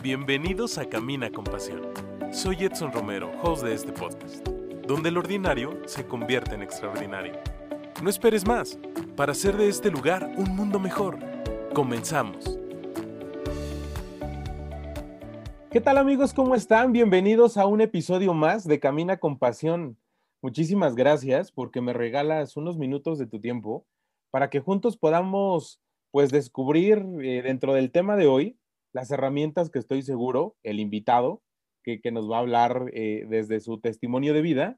Bienvenidos a Camina con Pasión. Soy Edson Romero, host de este podcast, donde el ordinario se convierte en extraordinario. No esperes más para hacer de este lugar un mundo mejor. Comenzamos. ¿Qué tal amigos? ¿Cómo están? Bienvenidos a un episodio más de Camina con Pasión. Muchísimas gracias porque me regalas unos minutos de tu tiempo para que juntos podamos pues descubrir eh, dentro del tema de hoy las herramientas que estoy seguro el invitado que, nos va a hablar eh, desde su testimonio de vida,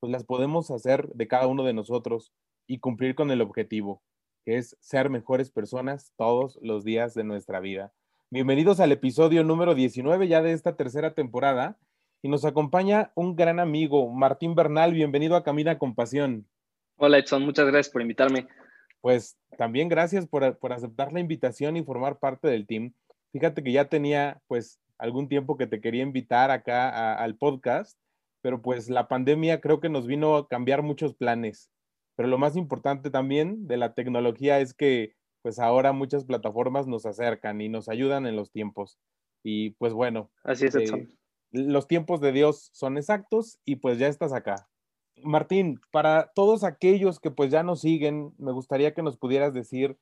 pues las podemos hacer de cada uno de nosotros y cumplir con el objetivo, que es ser mejores personas todos los días de nuestra vida. Bienvenidos al episodio número 19 ya de esta tercera temporada y nos acompaña un gran amigo, Martín Bernal. Bienvenido a Camina con Pasión. Hola Edson, muchas gracias por invitarme. Pues también gracias por, por aceptar la invitación y formar parte del team. Fíjate que ya tenía pues algún tiempo que te quería invitar acá al podcast, pero pues la pandemia creo que nos vino a cambiar muchos planes. Pero lo más importante también de la tecnología es que pues ahora muchas plataformas nos acercan y nos ayudan en los tiempos. Y pues bueno. Así es, eh, los tiempos de Dios son exactos y pues ya estás acá. Martín, para todos aquellos que pues ya nos siguen, me gustaría que nos pudieras decir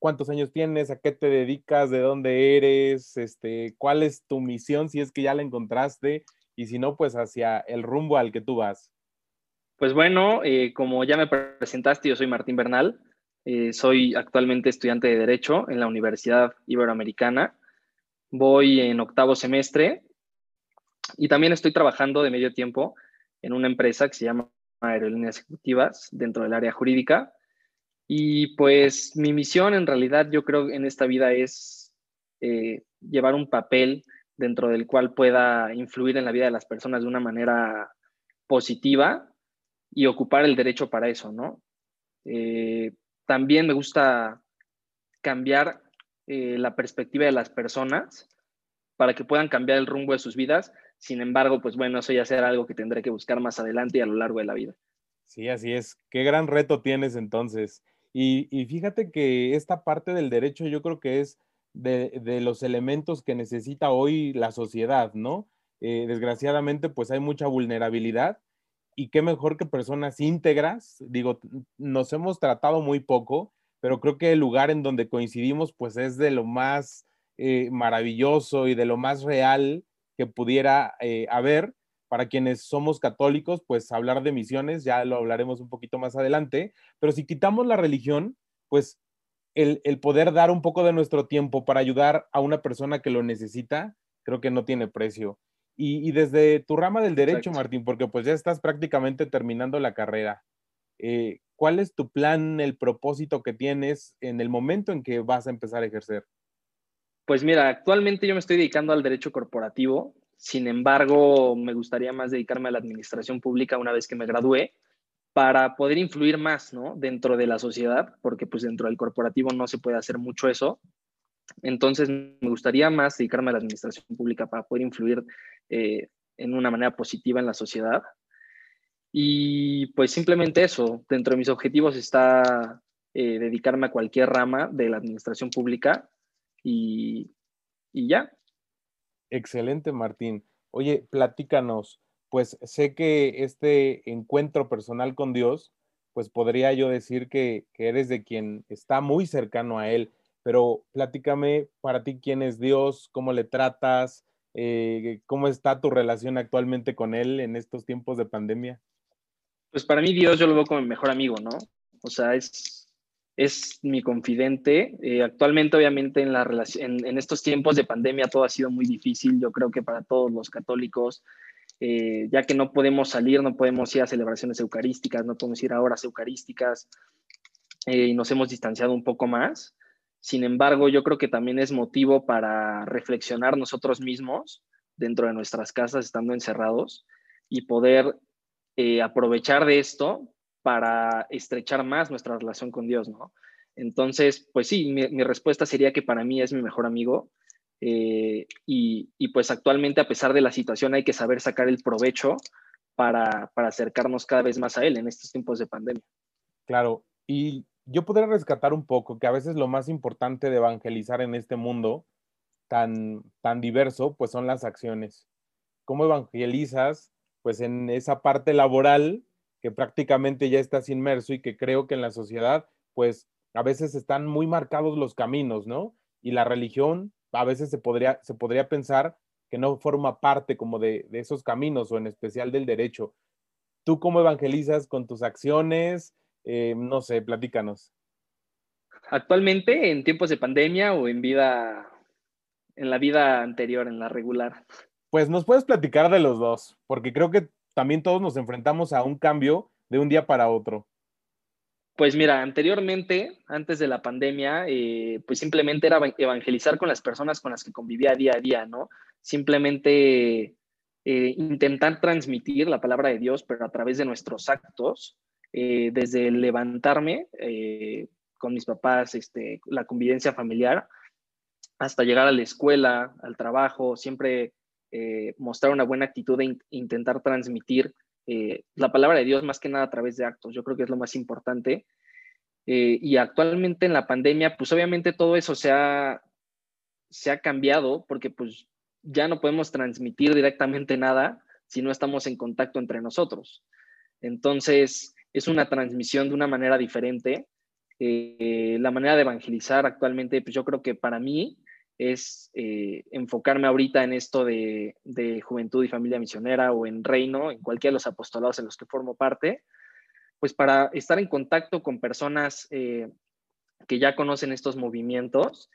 cuántos años tienes, a qué te dedicas, de dónde eres, este, cuál es tu misión, si es que ya la encontraste, y si no, pues hacia el rumbo al que tú vas. Pues bueno, eh, como ya me presentaste, yo soy Martín Bernal, eh, soy actualmente estudiante de Derecho en la Universidad Iberoamericana, voy en octavo semestre y también estoy trabajando de medio tiempo en una empresa que se llama Aerolíneas Ejecutivas dentro del área jurídica y pues mi misión en realidad yo creo en esta vida es eh, llevar un papel dentro del cual pueda influir en la vida de las personas de una manera positiva y ocupar el derecho para eso, ¿no? Eh, también me gusta cambiar eh, la perspectiva de las personas para que puedan cambiar el rumbo de sus vidas. Sin embargo, pues bueno, eso ya será algo que tendré que buscar más adelante y a lo largo de la vida. Sí, así es. Qué gran reto tienes entonces. Y, fíjate que esta parte del derecho yo creo que es de, los elementos que necesita hoy la sociedad, ¿no? Eh, desgraciadamente, pues hay mucha vulnerabilidad y qué mejor que personas íntegras. Digo, nos hemos tratado muy poco, pero creo que el lugar en donde coincidimos, pues es de lo más eh, maravilloso y de lo más real que pudiera eh, haber para quienes somos católicos, pues hablar de misiones, ya lo hablaremos un poquito más adelante, pero si quitamos la religión, pues el, poder dar un poco de nuestro tiempo para ayudar a una persona que lo necesita, creo que no tiene precio. Y, desde tu rama del derecho, Martín, porque pues ya estás prácticamente terminando la carrera, eh, ¿cuál es tu plan, el propósito que tienes en el momento en que vas a empezar a ejercer? Pues mira, actualmente yo me estoy dedicando al derecho corporativo. Sin embargo, me gustaría más dedicarme a la administración pública una vez que me gradué para poder influir más ¿no? dentro de la sociedad, porque pues dentro del corporativo no se puede hacer mucho eso. Entonces, me gustaría más dedicarme a la administración pública para poder influir eh, en una manera positiva en la sociedad. Y pues simplemente eso, dentro de mis objetivos está eh, dedicarme a cualquier rama de la administración pública y, y ya, Excelente, Martín. Oye, platícanos, pues sé que este encuentro personal con Dios, pues podría yo decir que, eres de quien está muy cercano a Él, pero platícame para ti quién es Dios, cómo le tratas, eh, cómo está tu relación actualmente con Él en estos tiempos de pandemia. Pues para mí Dios yo lo veo como mi mejor amigo, ¿no? O sea, es es mi confidente. Eh, actualmente, obviamente, en, la relación, en, estos tiempos de pandemia todo ha sido muy difícil, yo creo que para todos los católicos, eh, ya que no podemos salir, no podemos ir a celebraciones eucarísticas, no podemos ir a horas eucarísticas eh, y nos hemos distanciado un poco más. Sin embargo, yo creo que también es motivo para reflexionar nosotros mismos dentro de nuestras casas, estando encerrados, y poder aprovechar de esto para estrechar más nuestra relación con Dios, ¿no? Entonces, pues sí, mi, respuesta sería que para mí es mi mejor amigo eh, y, pues actualmente a pesar de la situación hay que saber sacar el provecho para, acercarnos cada vez más a Él en estos tiempos de pandemia. Claro, y yo podría rescatar un poco que a veces lo más importante de evangelizar en este mundo tan, tan diverso, pues son las acciones. ¿Cómo evangelizas? Pues en esa parte laboral que prácticamente ya estás inmerso y que creo que en la sociedad, pues a veces están muy marcados los caminos, ¿no? Y la religión a veces se podría, se podría pensar que no forma parte como de, esos caminos o en especial del derecho. ¿Tú cómo evangelizas con tus acciones? Eh, no sé, platícanos. Actualmente, en tiempos de pandemia o en vida, en la vida anterior, en la regular. Pues nos puedes platicar de los dos, porque creo que también todos nos enfrentamos a un cambio de un día para otro. Pues mira, anteriormente, antes de la pandemia, eh, pues simplemente era evangelizar con las personas con las que convivía día a día, ¿no? Simplemente eh, intentar transmitir la palabra de Dios, pero a través de nuestros actos, eh, desde levantarme con mis papás, este, la convivencia familiar, hasta llegar a la escuela, al trabajo, siempre mostrar una buena actitud e intentar transmitir eh, la palabra de Dios más que nada a través de actos. Yo creo que es lo más importante. Eh, y actualmente en la pandemia, pues obviamente todo eso se ha, se ha cambiado porque pues ya no podemos transmitir directamente nada si no estamos en contacto entre nosotros. Entonces, es una transmisión de una manera diferente. Eh, la manera de evangelizar actualmente, pues yo creo que para mí es eh, enfocarme ahorita en esto de, juventud y familia misionera o en reino, en cualquiera de los apostolados en los que formo parte, pues para estar en contacto con personas eh, que ya conocen estos movimientos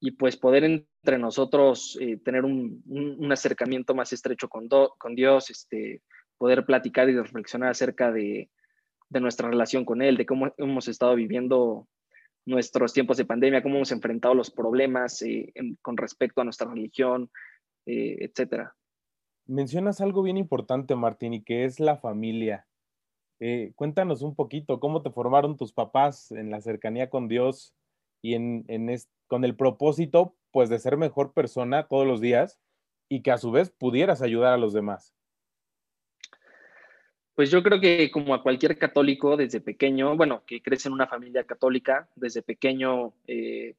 y pues poder entre nosotros eh, tener un, acercamiento más estrecho con, con Dios, este, poder platicar y reflexionar acerca de, de nuestra relación con Él, de cómo hemos estado viviendo nuestros tiempos de pandemia, cómo hemos enfrentado los problemas eh, con respecto a nuestra religión, eh, etcétera. Mencionas algo bien importante, Martín, y que es la familia. Eh, cuéntanos un poquito cómo te formaron tus papás en la cercanía con Dios y en, con el propósito, pues, de ser mejor persona todos los días y que a su vez pudieras ayudar a los demás. Pues yo creo que como a cualquier católico desde pequeño, bueno, que crece en una familia católica, desde pequeño eh,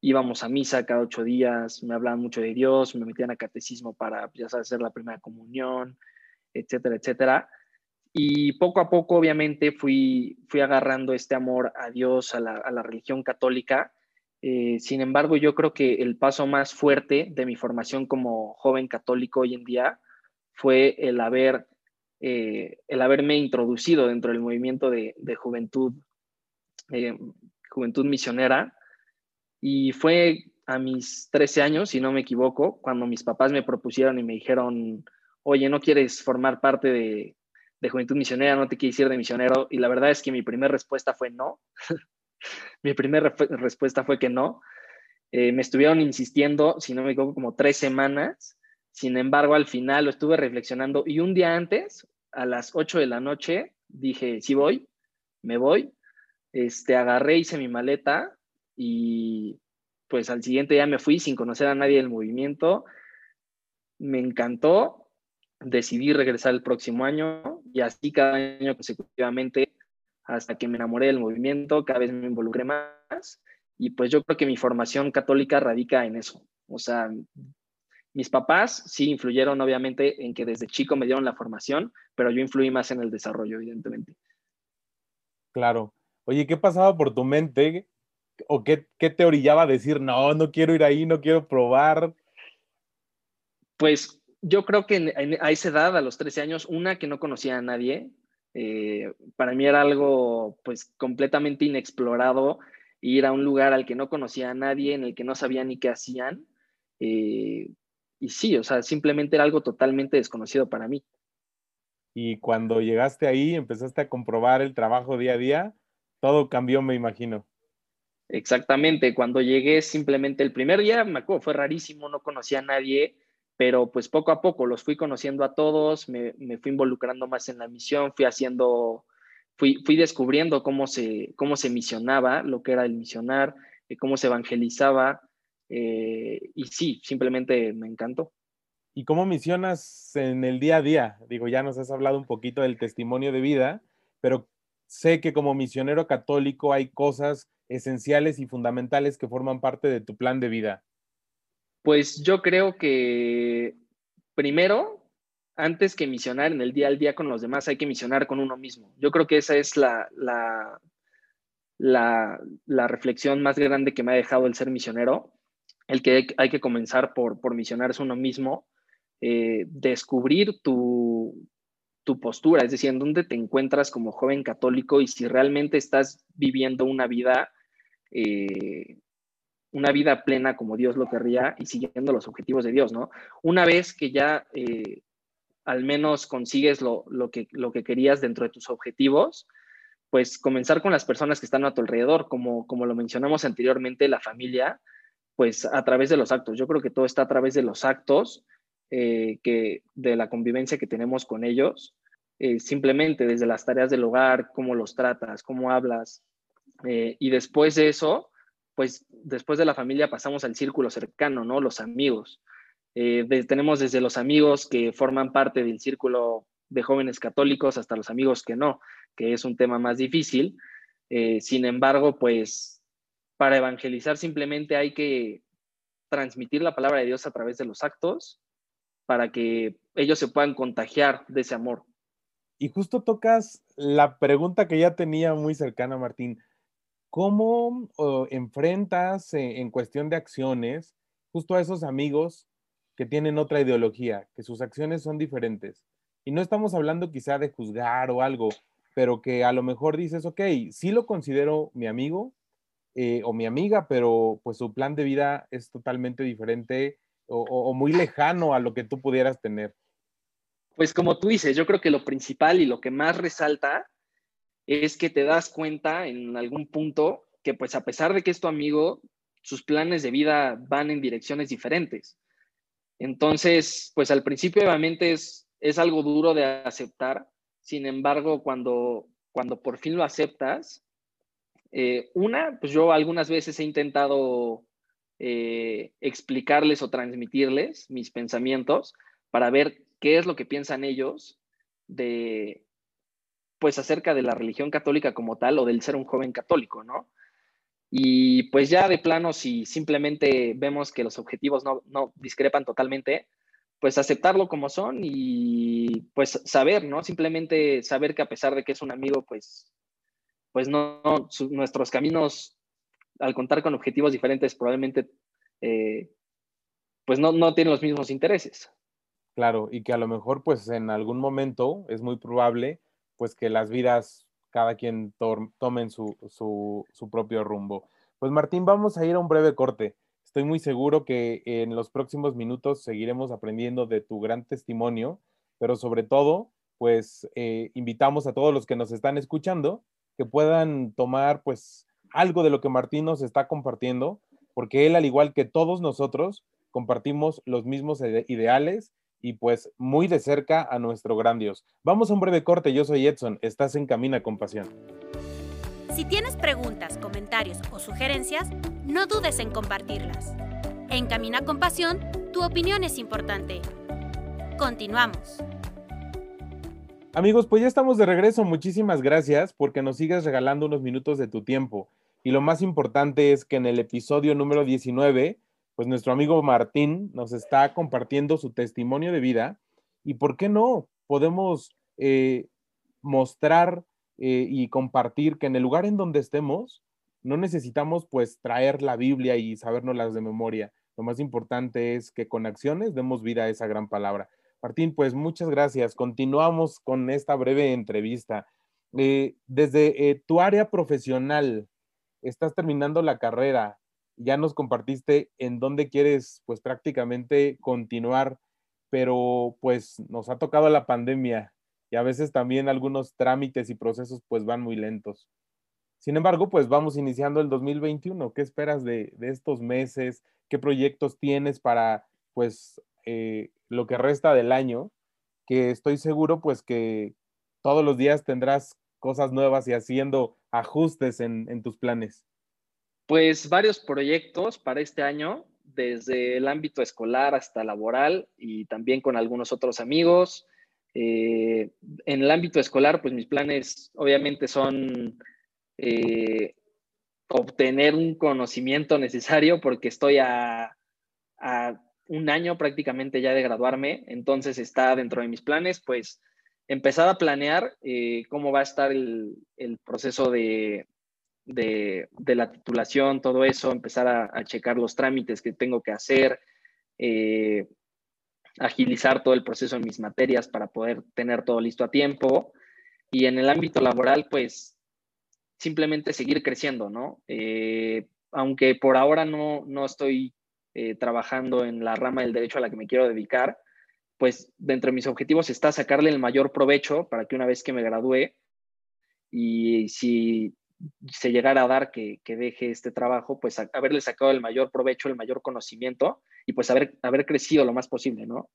íbamos a misa cada ocho días, me hablaban mucho de Dios, me metían a catecismo para, ya hacer la primera comunión, etcétera, etcétera. Y poco a poco, obviamente, fui, fui agarrando este amor a Dios, a la, religión católica. Eh, sin embargo, yo creo que el paso más fuerte de mi formación como joven católico hoy en día fue el haber eh, el haberme introducido dentro del movimiento de, juventud, eh, juventud misionera. Y fue a mis 13 años, si no me equivoco, cuando mis papás me propusieron y me dijeron, oye, ¿no quieres formar parte de, Juventud Misionera? ¿No te quieres ir de misionero? Y la verdad es que mi primera respuesta fue no. mi primera respuesta fue que no. Eh, me estuvieron insistiendo, si no me equivoco, como tres semanas. Sin embargo, al final lo estuve reflexionando y un día antes a las 8 de la noche dije, sí voy, me voy. Este, agarré, hice mi maleta y pues al siguiente día me fui sin conocer a nadie del movimiento. Me encantó, decidí regresar el próximo año y así cada año consecutivamente hasta que me enamoré del movimiento, cada vez me involucré más y pues yo creo que mi formación católica radica en eso. O sea, mis papás sí influyeron obviamente en que desde chico me dieron la formación, pero yo influí más en el desarrollo, evidentemente. Claro. Oye, ¿qué pasaba por tu mente? ¿O qué, te orillaba a decir, no, no quiero ir ahí, no quiero probar? Pues yo creo que a esa edad, a los 13 años, una que no conocía a nadie, eh, para mí era algo pues completamente inexplorado, ir a un lugar al que no conocía a nadie, en el que no sabía ni qué hacían. Eh, y sí, o sea, simplemente era algo totalmente desconocido para mí. Y cuando llegaste ahí, empezaste a comprobar el trabajo día a día, todo cambió, me imagino. Exactamente, cuando llegué simplemente el primer día, me acuerdo, fue rarísimo, no conocía a nadie, pero pues poco a poco los fui conociendo a todos, me, fui involucrando más en la misión, fui haciendo, fui, fui descubriendo cómo se, cómo se misionaba, lo que era el misionar, eh, cómo se evangelizaba, eh, y sí, simplemente me encantó. ¿Y cómo misionas en el día a día? Digo, ya nos has hablado un poquito del testimonio de vida, pero sé que como misionero católico hay cosas esenciales y fundamentales que forman parte de tu plan de vida. Pues yo creo que primero, antes que misionar en el día al día con los demás, hay que misionar con uno mismo. Yo creo que esa es la, la, la, reflexión más grande que me ha dejado el ser misionero, el que hay que comenzar por, por misionarse uno mismo, eh, descubrir tu, tu postura, es decir, en dónde te encuentras como joven católico y si realmente estás viviendo una vida eh, una vida plena como Dios lo querría y siguiendo los objetivos de Dios, ¿no? Una vez que ya eh, al menos consigues lo, que, lo que querías dentro de tus objetivos, pues comenzar con las personas que están a tu alrededor, como, como lo mencionamos anteriormente, la familia, pues a través de los actos. Yo creo que todo está a través de los actos, eh, que, de la convivencia que tenemos con ellos, eh, simplemente desde las tareas del hogar, cómo los tratas, cómo hablas, y después de eso, pues después de la familia pasamos al círculo cercano, ¿no? Los amigos. Eh, tenemos desde los amigos que forman parte del círculo de jóvenes católicos hasta los amigos que no, que es un tema más difícil. Eh, sin embargo, pues para evangelizar simplemente hay que transmitir la palabra de Dios a través de los actos para que ellos se puedan contagiar de ese amor. Y justo tocas la pregunta que ya tenía muy cercana, Martín. ¿Cómo enfrentas eh, en cuestión de acciones justo a esos amigos que tienen otra ideología, que sus acciones son diferentes? Y no estamos hablando quizá de juzgar o algo, pero que a lo mejor dices, ok, sí lo considero mi amigo eh, o mi amiga, pero pues su plan de vida es totalmente diferente o muy lejano a lo que tú pudieras tener. Pues como tú dices, yo creo que lo principal y lo que más resalta es que te das cuenta en algún punto que pues a pesar de que es tu amigo, sus planes de vida van en direcciones diferentes. Entonces, pues al principio obviamente es, es algo duro de aceptar, sin embargo, cuando, cuando por fin lo aceptas, eh, una, pues yo algunas veces he intentado eh, explicarles o transmitirles mis pensamientos para ver qué es lo que piensan ellos de, pues acerca de la religión católica como tal o del ser un joven católico, ¿no? Y pues ya de plano, si simplemente vemos que los objetivos no, no discrepan totalmente, pues aceptarlo como son y pues saber, ¿no? Simplemente saber que a pesar de que es un amigo, pues, pues no, nuestros caminos, al contar con objetivos diferentes, probablemente, eh, pues no, no tienen los mismos intereses. Claro, y que a lo mejor, pues en algún momento es muy probable pues que las vidas, cada quien tomen su, su, propio rumbo. Pues Martín, vamos a ir a un breve corte. Estoy muy seguro que en los próximos minutos seguiremos aprendiendo de tu gran testimonio, pero sobre todo, pues eh, invitamos a todos los que nos están escuchando que puedan tomar pues algo de lo que Martín nos está compartiendo, porque él, al igual que todos nosotros, compartimos los mismos ideales y pues muy de cerca a nuestro gran Dios. Vamos a un breve corte, yo soy Edson, estás en Camina con Pasión. Si tienes preguntas, comentarios o sugerencias, no dudes en compartirlas. En Camina con Pasión, tu opinión es importante. Continuamos. Amigos, pues ya estamos de regreso. Muchísimas gracias porque nos sigues regalando unos minutos de tu tiempo. Y lo más importante es que en el episodio número 19 pues nuestro amigo Martín nos está compartiendo su testimonio de vida y por qué no podemos eh, mostrar eh, y compartir que en el lugar en donde estemos no necesitamos pues traer la Biblia y las de memoria. Lo más importante es que con acciones demos vida a esa gran palabra. Martín, pues muchas gracias. Continuamos con esta breve entrevista. Eh, desde tu área profesional, estás terminando la carrera, ya nos compartiste en dónde quieres pues prácticamente continuar, pero pues nos ha tocado la pandemia y a veces también algunos trámites y procesos pues van muy lentos. Sin embargo, pues vamos iniciando el 2021. ¿Qué esperas de, estos meses? ¿Qué proyectos tienes para pues eh, lo que resta del año? Que estoy seguro pues que todos los días tendrás cosas nuevas y haciendo ajustes en tus planes. Pues varios proyectos para este año, desde el ámbito escolar hasta laboral y también con algunos otros amigos. Eh, en el ámbito escolar, pues mis planes obviamente son eh, obtener un conocimiento necesario porque estoy a un año prácticamente ya de graduarme, entonces está dentro de mis planes, pues empezar a planear eh, cómo va a estar el, proceso de, de, la titulación, todo eso, empezar a, checar los trámites que tengo que hacer, eh, agilizar todo el proceso en mis materias para poder tener todo listo a tiempo. Y en el ámbito laboral, pues simplemente seguir creciendo, ¿no? Eh, aunque por ahora no, no estoy eh, trabajando en la rama del derecho a la que me quiero dedicar, pues dentro de mis objetivos está sacarle el mayor provecho para que una vez que me gradúe y si se llegara a dar que, deje este trabajo, pues haberle sacado el mayor provecho, el mayor conocimiento y pues haber, crecido lo más posible, ¿no?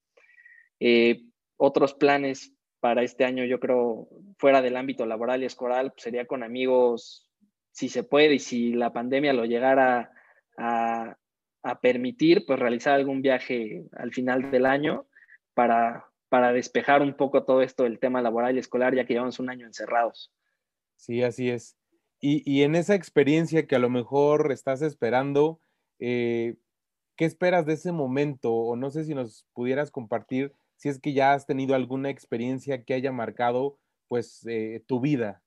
Eh, otros planes para este año, yo creo, fuera del ámbito laboral y escolar, pues, sería con amigos, si se puede y si la pandemia lo llegara a, a permitir pues realizar algún viaje al final del año para, para despejar un poco todo esto del tema laboral y escolar, ya que llevamos un año encerrados. Sí, así es. Y, en esa experiencia que a lo mejor estás esperando, eh, ¿qué esperas de ese momento? O no sé si nos pudieras compartir si es que ya has tenido alguna experiencia que haya marcado pues eh, tu vida.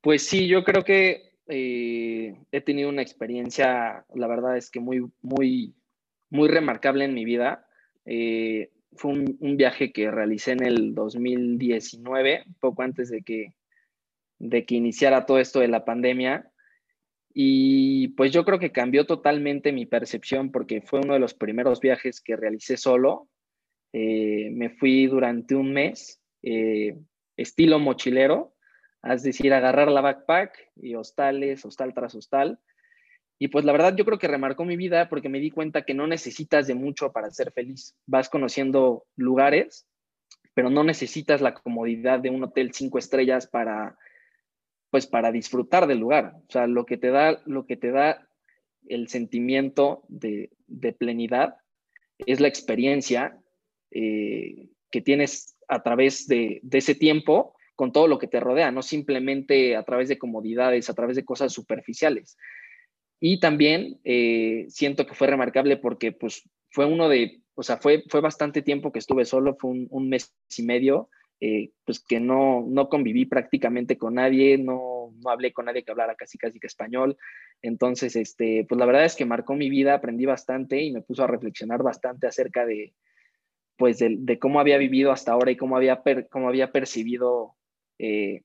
Pues sí, yo creo que eh, he tenido una experiencia, la verdad es que muy, muy, muy remarcable en mi vida. Eh, fue un, viaje que realicé en el 2019, poco antes de que, de que iniciara todo esto de la pandemia. Y pues yo creo que cambió totalmente mi percepción porque fue uno de los primeros viajes que realicé solo. Eh, me fui durante un mes, estilo mochilero, es decir, agarrar la backpack y hostales, hostal tras hostal. Y pues la verdad yo creo que remarcó mi vida porque me di cuenta que no necesitas de mucho para ser feliz. Vas conociendo lugares, pero no necesitas la comodidad de un hotel cinco estrellas para, pues para disfrutar del lugar. O sea, lo que te da, lo que te da el sentimiento de, plenidad es la experiencia eh, que tienes a través de, de ese tiempo con todo lo que te rodea, no simplemente a través de comodidades, a través de cosas superficiales. Y también eh, siento que fue remarcable porque pues fue uno de, o sea, fue, fue bastante tiempo que estuve solo, fue un, mes y medio, eh, pues que no, no conviví prácticamente con nadie, no, no hablé con nadie que hablara casi casi que español. Entonces, este, pues la verdad es que marcó mi vida, aprendí bastante y me puso a reflexionar bastante acerca de, pues de, cómo había vivido hasta ahora y cómo había, cómo había percibido eh,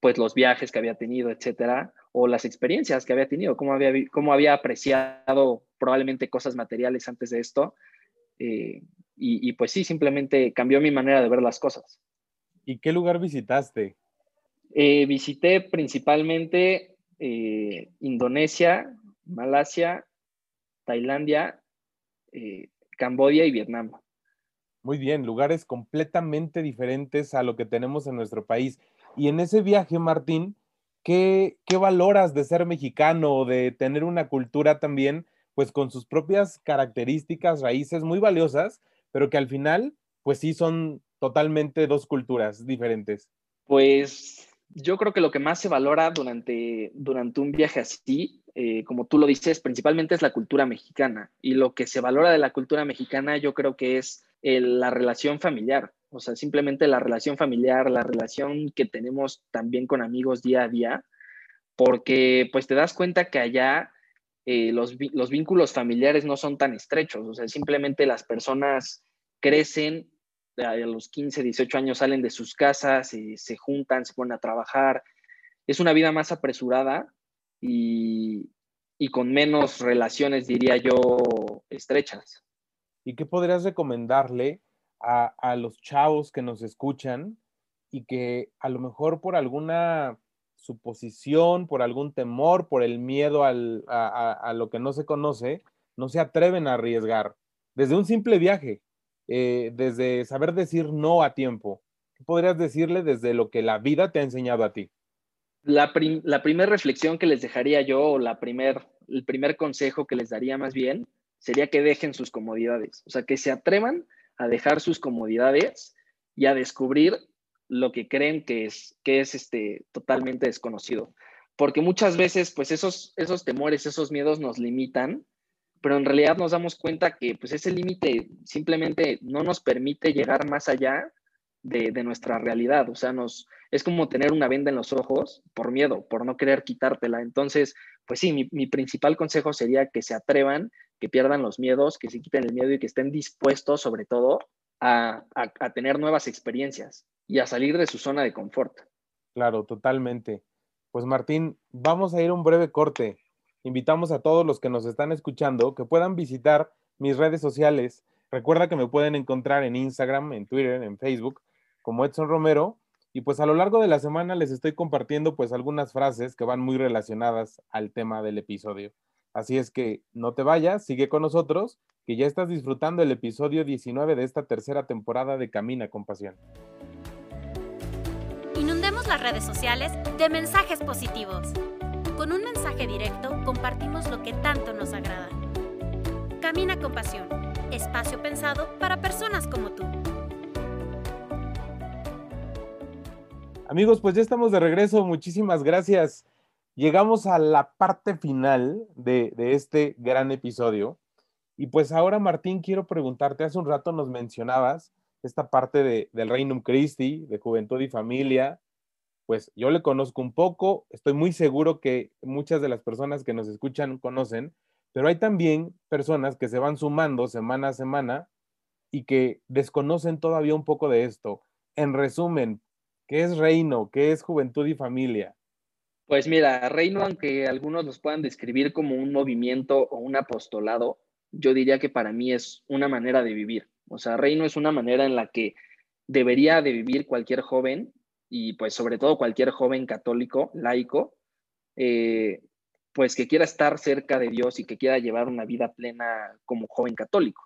pues los viajes que había tenido, etcétera, o las experiencias que había tenido, cómo había, cómo había apreciado probablemente cosas materiales antes de esto. Eh, y, pues sí, simplemente cambió mi manera de ver las cosas. ¿Y qué lugar visitaste? Eh, visité principalmente Indonesia, Malasia, Tailandia, Camboya y Vietnam. Muy bien, lugares completamente diferentes a lo que tenemos en nuestro país. Y en ese viaje, Martín, ¿qué, qué valoras de ser mexicano, de tener una cultura también, pues con sus propias características, raíces muy valiosas, pero que al final, pues sí son totalmente dos culturas diferentes? Pues yo creo que lo que más se valora durante, durante un viaje así, eh, como tú lo dices, principalmente es la cultura mexicana. Y lo que se valora de la cultura mexicana yo creo que es la relación familiar, o sea, simplemente la relación familiar, la relación que tenemos también con amigos día a día, porque pues te das cuenta que allá eh, los, vínculos familiares no son tan estrechos, o sea, simplemente las personas crecen, a los 15, 18 años salen de sus casas, y se juntan, se ponen a trabajar, es una vida más apresurada y, y con menos relaciones, diría yo, estrechas. ¿Y qué podrías recomendarle a, los chavos que nos escuchan y que a lo mejor por alguna suposición, por algún temor, por el miedo a, lo que no se conoce, no se atreven a arriesgar? Desde un simple viaje, eh, desde saber decir no a tiempo, ¿qué podrías decirle desde lo que la vida te ha enseñado a ti? La, la primera reflexión que les dejaría yo, o la primer, el primer consejo que les daría más bien, sería que dejen sus comodidades, o sea, que se atrevan a dejar sus comodidades y a descubrir lo que creen que es, que es este, totalmente desconocido. Porque muchas veces, pues esos, esos temores, esos miedos nos limitan pero en realidad nos damos cuenta que pues ese límite simplemente no nos permite llegar más allá de, nuestra realidad. O sea, nos, es como tener una venda en los ojos por miedo, por no querer quitártela. Entonces, pues sí, mi principal consejo sería que se atrevan, que pierdan los miedos, que se quiten el miedo y que estén dispuestos sobre todo a, a tener nuevas experiencias y a salir de su zona de confort. Claro, totalmente. Pues Martín, vamos a ir un breve corte. Invitamos a todos los que nos están escuchando que puedan visitar mis redes sociales. Recuerda que me pueden encontrar en Instagram, en Twitter, en Facebook como Edson Romero. Y pues a lo largo de la semana les estoy compartiendo pues algunas frases que van muy relacionadas al tema del episodio. Así es que no te vayas, sigue con nosotros, que ya estás disfrutando el episodio 19 de esta tercera temporada de Camina con Pasión. Inundemos las redes sociales de mensajes positivos. Con un mensaje directo compartimos lo que tanto nos agrada. Camina con Pasión, espacio pensado para personas como tú. Amigos, pues ya estamos de regreso. Muchísimas gracias. Llegamos a la parte final de, este gran episodio. Y pues ahora, Martín, quiero preguntarte, hace un rato nos mencionabas esta parte de, del Reino Christi, de Juventud y Familia. Pues yo le conozco un poco, estoy muy seguro que muchas de las personas que nos escuchan conocen, pero hay también personas que se van sumando semana a semana y que desconocen todavía un poco de esto. En resumen, ¿Qué es reino? ¿Qué es juventud y familia? Pues mira, reino, aunque algunos los puedan describir como un movimiento o un apostolado, yo diría que para mí es una manera de vivir. O sea, reino es una manera en la que debería de vivir cualquier joven y pues sobre todo cualquier joven católico, laico, eh, pues que quiera estar cerca de Dios y que quiera llevar una vida plena como joven católico.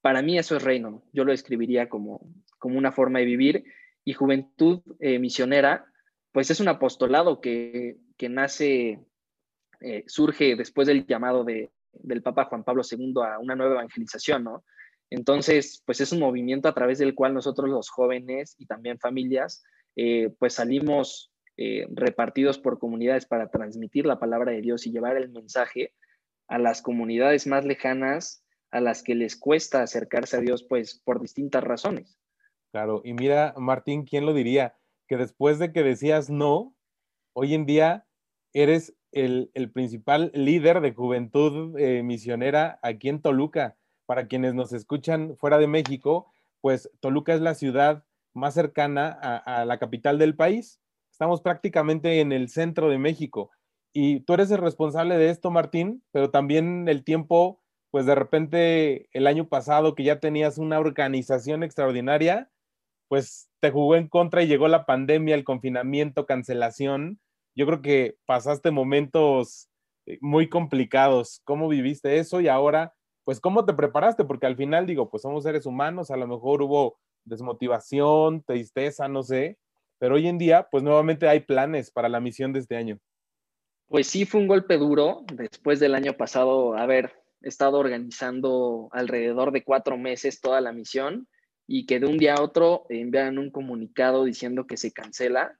Para mí eso es reino. Yo lo describiría como, como una forma de vivir y Juventud eh, Misionera, pues es un apostolado que, nace, eh, surge después del llamado de, del Papa Juan Pablo II a una nueva evangelización, ¿no? Entonces, pues es un movimiento a través del cual nosotros los jóvenes y también familias, eh, pues salimos repartidos por comunidades para transmitir la palabra de Dios y llevar el mensaje a las comunidades más lejanas a las que les cuesta acercarse a Dios, pues por distintas razones. Claro, y mira, Martín, ¿quién lo diría? Que después de que decías no, hoy en día eres el, principal líder de juventud eh, misionera aquí en Toluca. Para quienes nos escuchan fuera de México, pues Toluca es la ciudad más cercana a, la capital del país. Estamos prácticamente en el centro de México. Y tú eres el responsable de esto, Martín, pero también el tiempo, pues de repente el año pasado que ya tenías una organización extraordinaria, pues te jugó en contra y llegó la pandemia, el confinamiento, cancelación. Yo creo que pasaste momentos eh, muy complicados. ¿Cómo viviste eso? Y ahora, pues, ¿cómo te preparaste? Porque al final, digo, pues somos seres humanos, a lo mejor hubo desmotivación, tristeza, no sé, pero hoy en día, pues nuevamente hay planes para la misión de este año. Pues sí, fue un golpe duro después del año pasado haber estado organizando alrededor de cuatro meses toda la misión y que de un día a otro envían un comunicado diciendo que se cancela,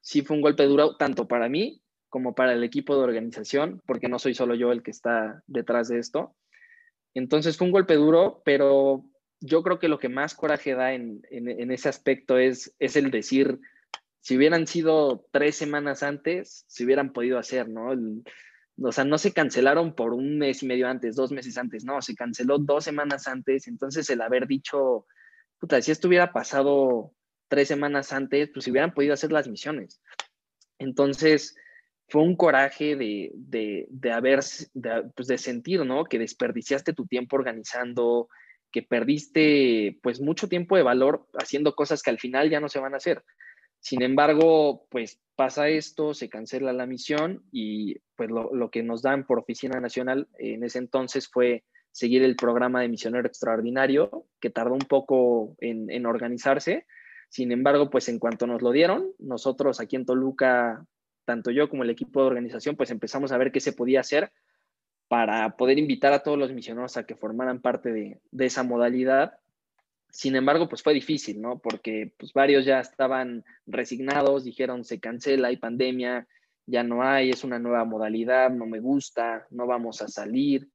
sí fue un golpe duro tanto para mí como para el equipo de organización, porque no soy solo yo el que está detrás de esto. Entonces fue un golpe duro, pero yo creo que lo que más coraje da en, ese aspecto es, es el decir, si hubieran sido tres semanas antes, se hubieran podido hacer, ¿no? o sea, no se cancelaron por un mes y medio antes, dos meses antes, no, se canceló dos semanas antes, entonces el haber dicho, si esto hubiera pasado tres semanas antes, pues hubieran podido hacer las misiones. Entonces, fue un coraje de, de, de haber, pues de sentir, ¿no? Que desperdiciaste tu tiempo organizando, que perdiste, pues, mucho tiempo de valor haciendo cosas que al final ya no se van a hacer. Sin embargo, pues pasa esto, se cancela la misión y pues lo que nos dan por Oficina Nacional en ese entonces fue seguir el programa de misionero extraordinario, que tardó un poco en, organizarse. Sin embargo, pues en cuanto nos lo dieron, nosotros aquí en Toluca, tanto yo como el equipo de organización, pues empezamos a ver qué se podía hacer para poder invitar a todos los misioneros a que formaran parte de, esa modalidad. Sin embargo, pues fue difícil, ¿no? Porque pues varios ya estaban resignados, dijeron se cancela, hay pandemia, ya no hay, es una nueva modalidad, no me gusta, no vamos a salir.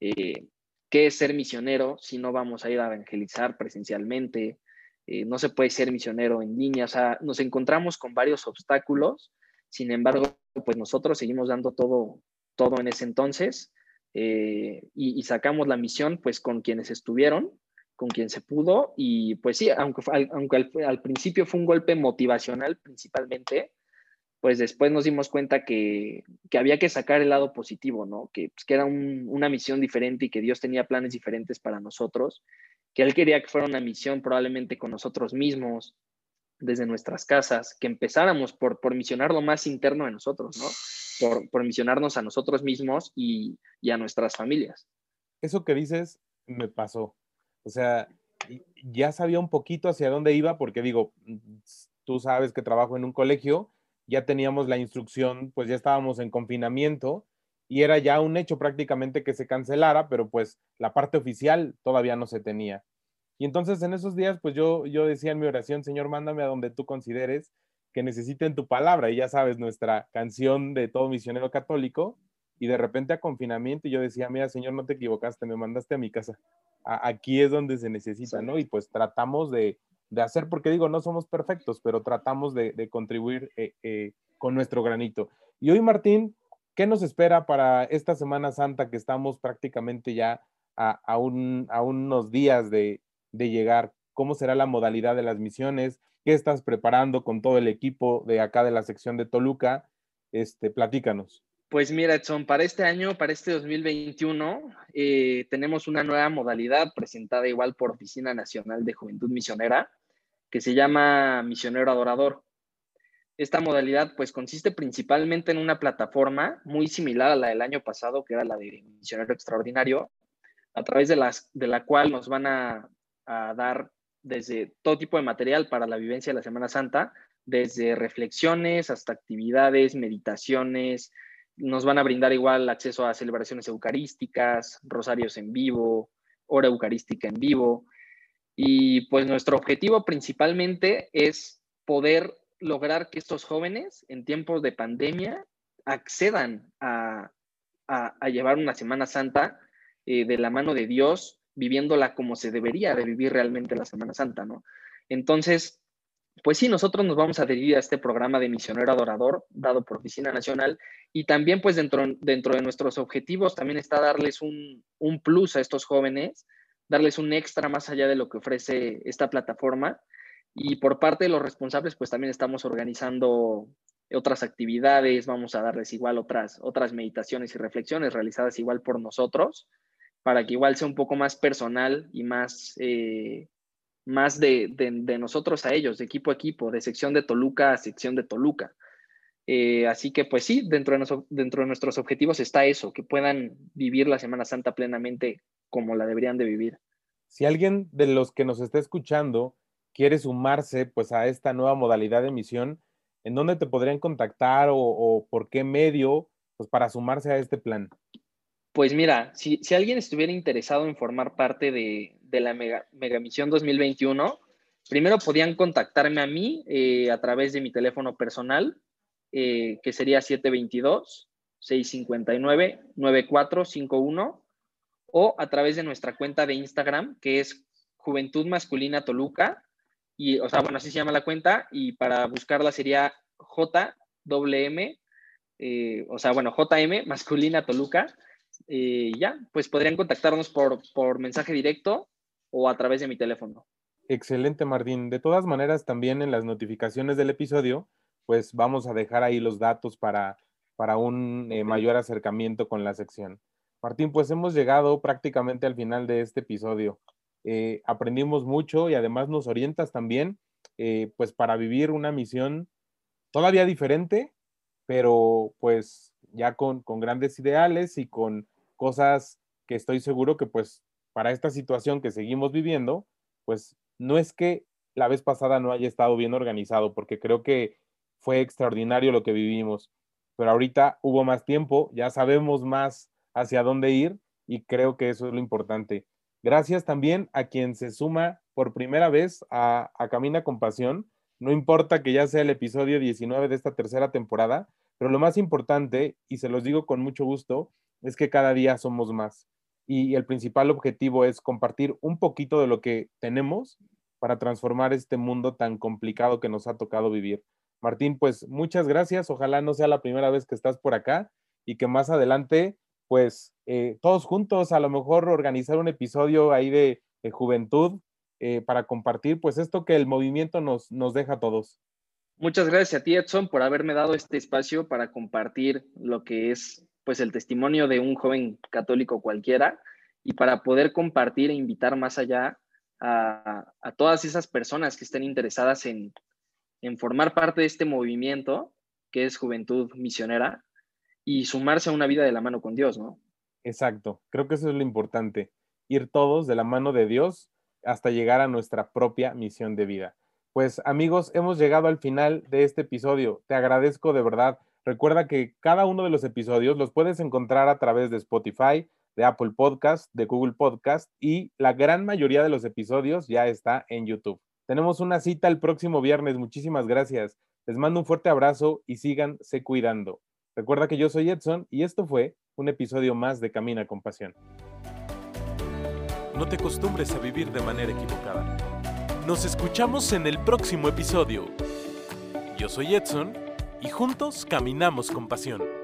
eh, qué es ser misionero si no vamos a ir a evangelizar presencialmente, eh, no se puede ser misionero en línea, o sea, nos encontramos con varios obstáculos, sin embargo, pues nosotros seguimos dando todo, todo en ese entonces y, y, sacamos la misión pues con quienes estuvieron con quien se pudo y pues sí, aunque, aunque al, principio fue un golpe motivacional principalmente, pues después nos dimos cuenta que, había que sacar el lado positivo, ¿no? Que, pues, que era una misión diferente y que Dios tenía planes diferentes para nosotros, que Él quería que fuera una misión probablemente con nosotros mismos, desde nuestras casas, que empezáramos por, por misionar lo más interno de nosotros, ¿no? Por, por misionarnos a nosotros mismos y, y a nuestras familias. Eso que dices me pasó o sea, ya sabía un poquito hacia dónde iba, porque digo, mm, tú sabes que trabajo en un colegio, ya teníamos la instrucción, pues ya estábamos en confinamiento y era ya un hecho prácticamente que se cancelara, pero pues la parte oficial todavía no se tenía. Y entonces en esos días, pues yo, yo decía en mi oración, Señor, mándame a donde tú consideres que necesiten tu palabra. Y ya sabes, nuestra canción de todo misionero católico. Y de repente a confinamiento, y yo decía, mira, Señor, no te equivocaste, me mandaste a mi casa aquí es donde se necesita, ¿no? Y pues tratamos de, hacer, porque digo, no somos perfectos, pero tratamos de, contribuir eh, eh, con nuestro granito. Y hoy, Martín, ¿qué nos espera para esta Semana Santa que estamos prácticamente ya a, unos días de, de, llegar? ¿Cómo será la modalidad de las misiones? ¿Qué estás preparando con todo el equipo de acá de la sección de Toluca? Este, platícanos. Pues mira, Edson, para este año, para este 2021, eh, tenemos una nueva modalidad presentada igual por Oficina Nacional de Juventud Misionera, que se llama Misionero Adorador. Esta modalidad pues consiste principalmente en una plataforma muy similar a la del año pasado, que era la de Misionero Extraordinario, a través de, las, de la cual nos van a, a dar desde todo tipo de material para la vivencia de la Semana Santa, desde reflexiones hasta actividades, meditaciones, nos van a brindar igual acceso a celebraciones eucarísticas, rosarios en vivo, hora eucarística en vivo. Y pues nuestro objetivo principalmente es poder lograr que estos jóvenes en tiempos de pandemia accedan a, llevar una Semana Santa eh, de la mano de Dios, viviéndola como se debería de vivir realmente la Semana Santa, ¿no? Entonces, pues sí, nosotros nos vamos a adherir a este programa de misionero adorador dado por Oficina Nacional y también pues dentro, dentro de nuestros objetivos también está darles un, un plus a estos jóvenes, darles un extra más allá de lo que ofrece esta plataforma y por parte de los responsables pues también estamos organizando otras actividades, vamos a darles igual otras, otras meditaciones y reflexiones realizadas igual por nosotros para que igual sea un poco más personal y más... Eh, más de, nosotros a ellos, de equipo a equipo, de sección de Toluca a sección de Toluca. Eh, así que pues sí, dentro de, dentro de nuestros objetivos está eso, que puedan vivir la Semana Santa plenamente como la deberían de vivir. Si alguien de los que nos está escuchando quiere sumarse pues a esta nueva modalidad de misión, ¿en dónde te podrían contactar o, por qué medio pues para sumarse a este plan? Pues mira, si, si alguien estuviera interesado en formar parte de, de la Mega, Misión 2021, primero podían contactarme a mí eh, a través de mi teléfono personal, eh, que sería 722-659-9451, o a través de nuestra cuenta de Instagram, que es Juventud Masculina Toluca, y, o sea, bueno, así se llama la cuenta, y para buscarla sería JWM, eh, o sea, bueno, JM Masculina Toluca, ya, pues podrían contactarnos por, por mensaje directo o a través de mi teléfono. Excelente, Martín. De todas maneras, también en las notificaciones del episodio, pues vamos a dejar ahí los datos para, para un eh, mayor acercamiento con la sección. Martín, pues hemos llegado prácticamente al final de este episodio. Eh, aprendimos mucho y además nos orientas también, eh, pues para vivir una misión todavía diferente, pero pues ya con, con grandes ideales y con cosas que estoy seguro que pues para esta situación que seguimos viviendo, pues no es que la vez pasada no haya estado bien organizado, porque creo que fue extraordinario lo que vivimos, pero ahorita hubo más tiempo, ya sabemos más hacia dónde ir y creo que eso es lo importante. Gracias también a quien se suma por primera vez a, a Camina con Pasión. No importa que ya sea el episodio 19 de esta tercera temporada, pero lo más importante, y se los digo con mucho gusto, es que cada día somos más y el principal objetivo es compartir un poquito de lo que tenemos para transformar este mundo tan complicado que nos ha tocado vivir. Martín, pues muchas gracias. Ojalá no sea la primera vez que estás por acá y que más adelante, pues eh, todos juntos, a lo mejor organizar un episodio ahí de, juventud eh, para compartir, pues esto que el movimiento nos, nos deja todos. Muchas gracias a ti, Edson, por haberme dado este espacio para compartir lo que es pues el testimonio de un joven católico cualquiera y para poder compartir e invitar más allá a, todas esas personas que estén interesadas en, formar parte de este movimiento que es Juventud Misionera y sumarse a una vida de la mano con Dios, ¿no? Exacto, creo que eso es lo importante, ir todos de la mano de Dios hasta llegar a nuestra propia misión de vida. Pues amigos, hemos llegado al final de este episodio. Te agradezco de verdad Recuerda que cada uno de los episodios los puedes encontrar a través de Spotify, de Apple Podcast, de Google Podcast y la gran mayoría de los episodios ya está en YouTube. Tenemos una cita el próximo viernes. Muchísimas gracias. Les mando un fuerte abrazo y síganse cuidando. Recuerda que yo soy Edson y esto fue un episodio más de Camina con Pasión. No te acostumbres a vivir de manera equivocada. Nos escuchamos en el próximo episodio. Yo soy Edson y juntos caminamos con pasión.